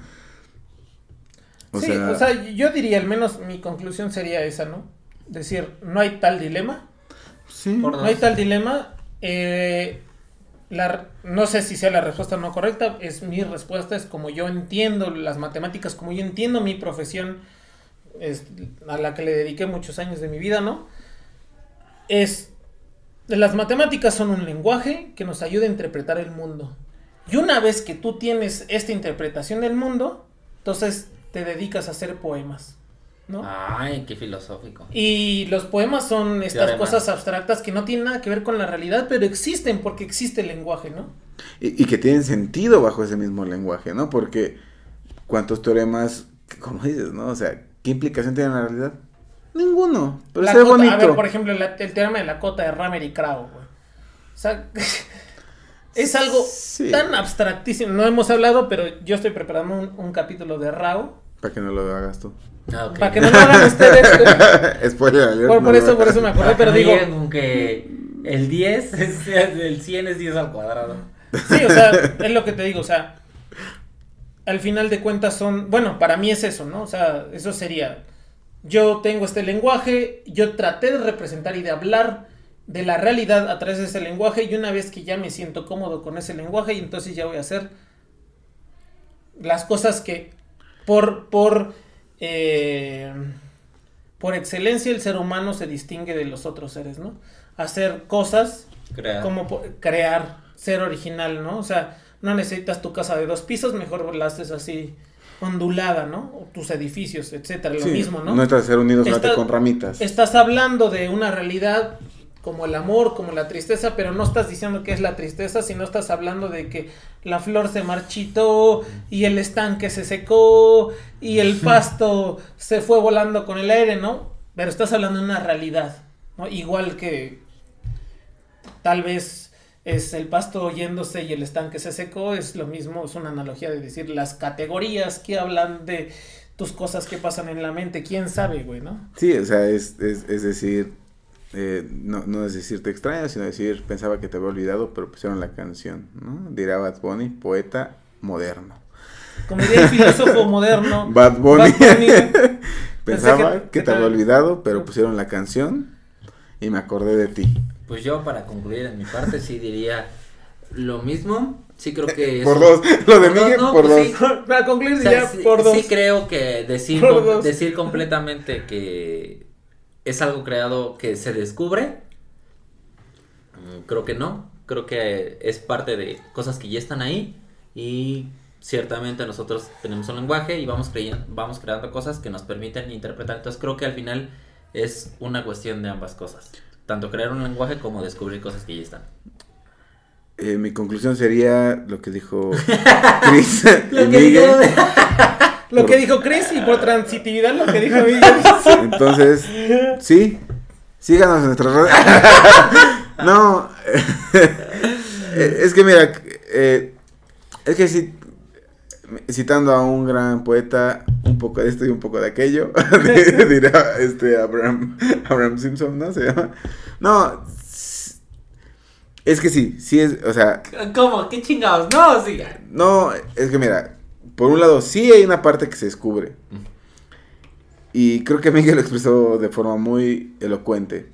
O sí, sea, o sea, yo diría, al menos mi conclusión sería esa, ¿no? Decir, no hay tal dilema, sí. Por no hay tal dilema, eh, la, no sé si sea la respuesta no correcta, es mi respuesta, es como yo entiendo las matemáticas, como yo entiendo mi profesión, es, a la que le dediqué muchos años de mi vida, ¿no? Es, las matemáticas son un lenguaje que nos ayuda a interpretar el mundo. Y una vez que tú tienes esta interpretación del mundo, entonces te dedicas a hacer poemas, ¿no? Ay, qué filosófico. Y los poemas son estas cosas abstractas que no tienen nada que ver con la realidad, pero existen porque existe el lenguaje, ¿no? Y, y que tienen sentido bajo ese mismo lenguaje, ¿no? Porque cuántos teoremas, como dices, ¿no? O sea, ¿qué implicación tiene en la realidad? Ninguno. Pero se ve bonito. A ver, por ejemplo, la- el teorema de la cota de Ramer y Krauss, güey. O sea, es algo Sí. tan abstractísimo. No hemos hablado, pero yo estoy preparando un, un capítulo de Rao. Para que no lo hagas tú. Ah. Para que no lo hagan ustedes. Spoiler alert. Por, no por lo eso, por eso me acordé, pero digo, que el 10 es el 100 es 10 al cuadrado. Sí, o sea, es lo que te digo, o sea, al final de cuentas son, bueno, para mí es eso, ¿no? O sea, eso sería, yo tengo este lenguaje, yo traté de representar y de hablar de la realidad a través de ese lenguaje y una vez que ya me siento cómodo con ese lenguaje y entonces ya voy a hacer las cosas que por, por, eh, por excelencia el ser humano se distingue de los otros seres, ¿no? Hacer cosas Crea. como crear, ser original, ¿no? O sea, no necesitas tu casa de dos pisos, mejor la haces así ondulada, ¿no? Tus edificios, etcétera, lo Sí, mismo, ¿no? No estás ser unidos Está- con ramitas. Estás hablando de una realidad como el amor, como la tristeza, pero no estás diciendo que es la tristeza, sino estás hablando de que la flor se marchitó y el estanque se secó y el pasto se fue volando con el aire, ¿no? Pero estás hablando de una realidad, ¿no? Igual que tal vez es el pasto yéndose y el estanque se secó, es lo mismo, es una analogía de decir las categorías que hablan de tus cosas que pasan en la mente, quién sabe, güey, ¿no? Sí, o sea, es, es, es decir, eh, no, no es decir te extraño, sino decir pensaba que te había olvidado, pero pusieron la canción, ¿no? Dirá Bad Bunny, poeta moderno. Como diría el filósofo moderno. Bad Bunny. Bad Bunny, pensaba que- te había olvidado, pero pusieron la canción y me acordé de ti. Pues yo para concluir en mi parte sí diría lo mismo. Sí creo que es- Por dos, lo de Miguel no, por pues dos. sí. Para concluir, O sea, sí, por dos. sí creo que decir, com- decir completamente que es algo creado que se descubre, mm, creo que no. Creo que es parte de cosas que ya están ahí y ciertamente nosotros tenemos un lenguaje y vamos, creyendo, vamos creando cosas que nos permiten interpretar. Entonces creo que al final es una cuestión de ambas cosas. Tanto crear un lenguaje como descubrir cosas que ya están. Eh, mi conclusión sería lo que dijo Chris y Lo que dijo Chris y por transitividad lo que dijo Miguel. Entonces, sí, síganos en nuestras redes. no, Eh, es que mira, eh, es que si citando a un gran poeta, un poco de esto y un poco de aquello, dirá este Abraham, Abraham Simpson, ¿no? Se llama. No, es que sí, sí es, o sea, ¿Cómo? ¿Qué chingados? No, sí. no, es que mira, por un lado sí hay una parte que se descubre. Y creo que Miguel lo expresó de forma muy elocuente.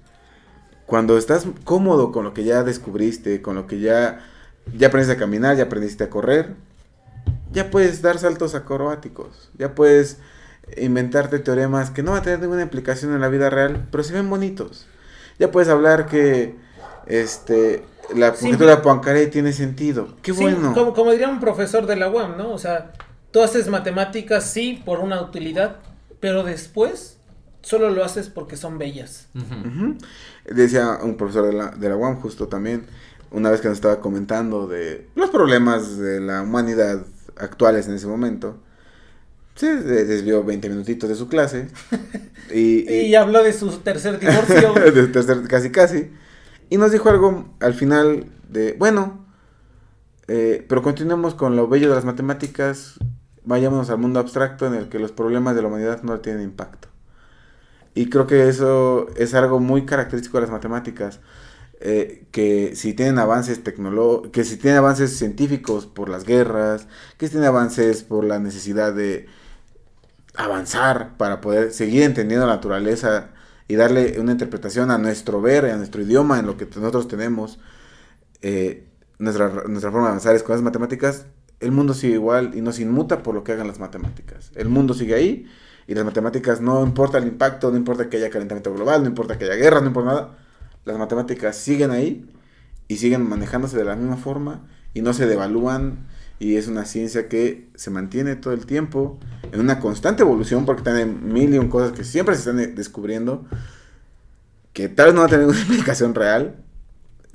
Cuando estás cómodo con lo que ya descubriste, con lo que ya, ya aprendiste a caminar, ya aprendiste a correr, ya puedes dar saltos acrobáticos, ya puedes inventarte teoremas que no van a tener ninguna implicación en la vida real, pero se ven bonitos. Ya puedes hablar que este la Sí. conjetura de Poincaré tiene sentido. Qué Sí, bueno. como, como diría un profesor de la UAM, ¿no? O sea, tú haces matemáticas, sí, por una utilidad, pero después solo lo haces porque son bellas. Decía un profesor de la, de la UAM justo también, una vez que nos estaba comentando de los problemas de la humanidad actuales en ese momento, se de- desvió 20 minutitos de su clase y, Y habló de su tercer divorcio. de tercer- casi casi, y nos dijo algo al final de, bueno, eh, pero continuemos con lo bello de las matemáticas, vayámonos al mundo abstracto en el que los problemas de la humanidad no tienen impacto. Y creo que eso es algo muy característico de las matemáticas, eh, que si tienen avances tecnológicos, que si tienen avances científicos por las guerras, que si tienen avances por la necesidad de avanzar para poder seguir entendiendo la naturaleza y darle una interpretación a nuestro ver, a nuestro idioma, en lo que nosotros tenemos, eh, nuestra, nuestra forma de avanzar es con las matemáticas, el mundo sigue igual y no se inmuta por lo que hagan las matemáticas. El mundo sigue ahí y las matemáticas no importa el impacto, no importa que haya calentamiento global, no importa que haya guerra, no importa nada. Las matemáticas siguen ahí y siguen manejándose de la misma forma y no se devalúan y es una ciencia que se mantiene todo el tiempo en una constante evolución porque tienen mil y un cosas que siempre se están descubriendo que tal vez no va a tener una explicación real.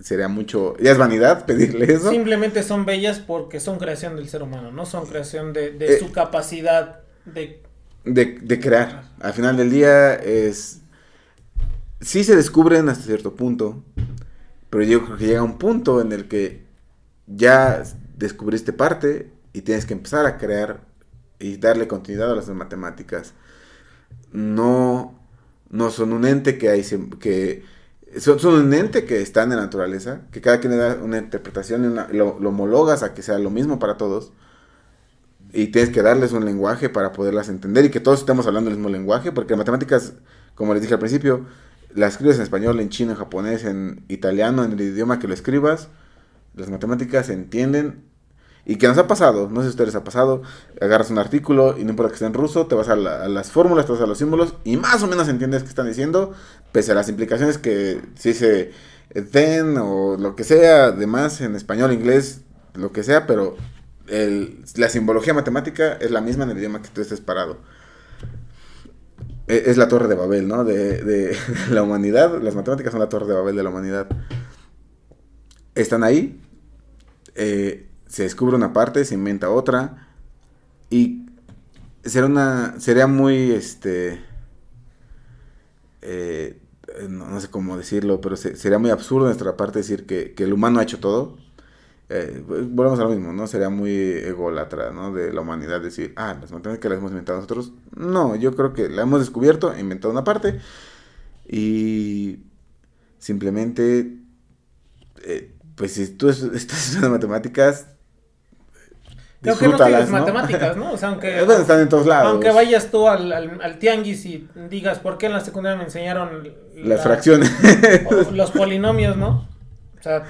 Sería mucho, ya es vanidad pedirle eso. Simplemente son bellas porque son creación del ser humano, no son creación de, de Eh. su capacidad de... de, de crear. Al final del día es... Sí se descubren hasta cierto punto, pero yo creo que llega un punto en el que ya descubriste parte y tienes que empezar a crear y darle continuidad a las matemáticas. No, no son un ente que hay que son, son un ente que está en la naturaleza, que cada quien le da una interpretación y una- lo, lo homologas a que sea lo mismo para todos. Y tienes que darles un lenguaje para poderlas entender y que todos estemos hablando el mismo lenguaje, porque matemáticas, como les dije al principio, las escribes en español, en chino, en japonés, en italiano, en el idioma que lo escribas, las matemáticas se entienden. Y que nos ha pasado, no sé si a ustedes les ha pasado, agarras un artículo y no importa que esté en ruso, te vas a, la- a las fórmulas, te vas a los símbolos y más o menos entiendes qué están diciendo, pese a las implicaciones que si eh, then o lo que sea, demás en español, inglés, lo que sea, pero la simbología matemática es la misma en el idioma que tú estés parado. E- Es la torre de Babel, ¿no? De, de la humanidad. Las matemáticas son la torre de Babel de la humanidad. Están ahí. eh, se descubre una parte, se inventa otra. Y será una. Sería muy este. eh, no, sé cómo decirlo, pero se- sería muy absurdo de nuestra parte decir que, que el humano ha hecho todo. Eh, volvemos a lo mismo, ¿no? Sería muy ególatra, ¿no? De la humanidad decir, ah, las matemáticas las hemos inventado nosotros. No, yo creo que la hemos descubierto, inventado una parte y simplemente, eh, pues si tú es- estás estudiando matemáticas, Aunque no tienes ¿no? matemáticas, ¿no? O sea, aunque... Bueno, están en todos lados. Aunque vayas tú al, al, al tianguis y digas, ¿por qué en la secundaria me enseñaron Las la- fracciones. o los polinomios, ¿no? O sea,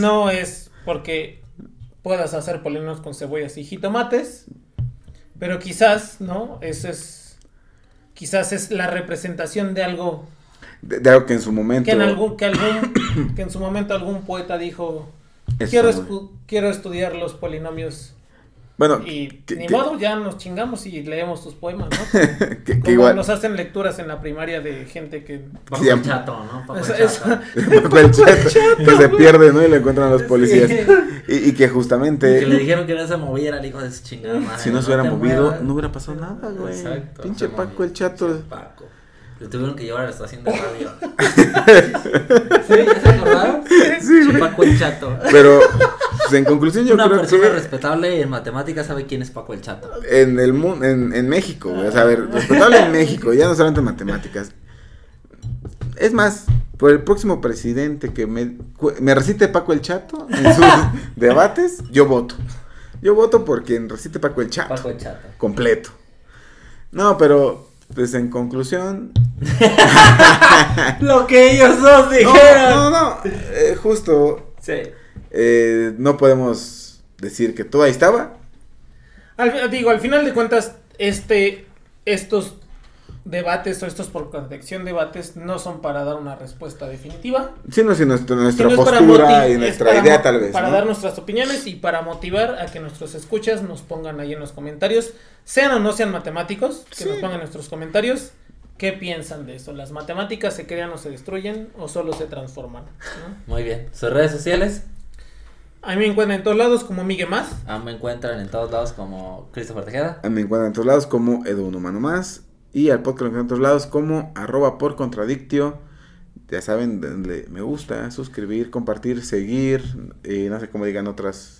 no es porque puedas hacer polinomios con cebollas y jitomates, pero quizás, ¿no? Eso es, quizás es la representación de algo de, de algo que en su momento... que en algún, que algún, que en su momento algún poeta dijo, Eso, quiero, escu- quiero estudiar los polinomios Bueno, y que- ni que- modo, ya nos chingamos y leemos tus poemas, ¿no? que, que Como igual... nos hacen lecturas en la primaria de gente que... Paco Ya- el chato, ¿no? Paco el chato. el chato, que se pierde, ¿no? Y lo encuentran a los policías. Y, y que justamente... Que le dijeron que no se moviera el hijo de su chingada madre. Si no se hubiera movido, muevas. no hubiera pasado nada, güey. Exacto. Pinche Paco movió. el chato. Pinche Paco. Le tuvieron que llevar a la estación de radio. ¿Sí? ¿Ya se acordaron? Sí. Paco el Chato. Pero, pues, en conclusión, yo Una creo persona que respetable en matemáticas sabe quién es Paco el Chato. en el mundo, en, en México, güey, o sea, a ver, respetable en México, ya no solamente en matemáticas. Es más, por el próximo presidente que me, me recite Paco el Chato en sus debates, yo voto. Yo voto por quien recite Paco el Chato. Paco el Chato. completo. No, pero, pues en conclusión. Lo que ellos dos No, dijeron. no, no. eh, justo. Sí. eh, no podemos decir que todo ahí estaba. Al, digo, al final de cuentas, este, estos debates o estos por contradicción debates no son para dar una respuesta definitiva. Sino si nuestra, nuestra sino es para postura y es nuestra idea, tal vez. Para ¿no? dar nuestras opiniones y para motivar a que nuestros escuchas nos pongan ahí en los comentarios, sean o no sean matemáticos, que Sí. nos pongan en nuestros comentarios. ¿Qué piensan de eso? ¿Las matemáticas se crean o se destruyen o solo se transforman? ¿no? Muy bien. Sus redes sociales A mí me encuentran en todos lados como Miguel Más. ah, me encuentran en todos lados como Christopher Tejeda. Me encuentran en todos lados como Edu Un Humano Más. Y al podcast lo encuentran en todos lados como arroba por contradictio. Ya saben, denle me gusta, suscribir, compartir, seguir. Y no sé cómo digan otras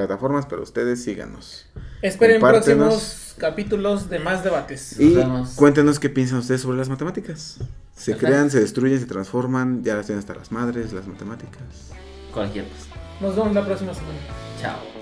plataformas, pero ustedes síganos. Esperen próximos capítulos de más debates. Y cuéntenos qué piensan ustedes sobre las matemáticas. Se crean, se destruyen, se transforman. Ya las tienen hasta las madres, las matemáticas. Cualquier cosa. Nos vemos la próxima semana. Chao.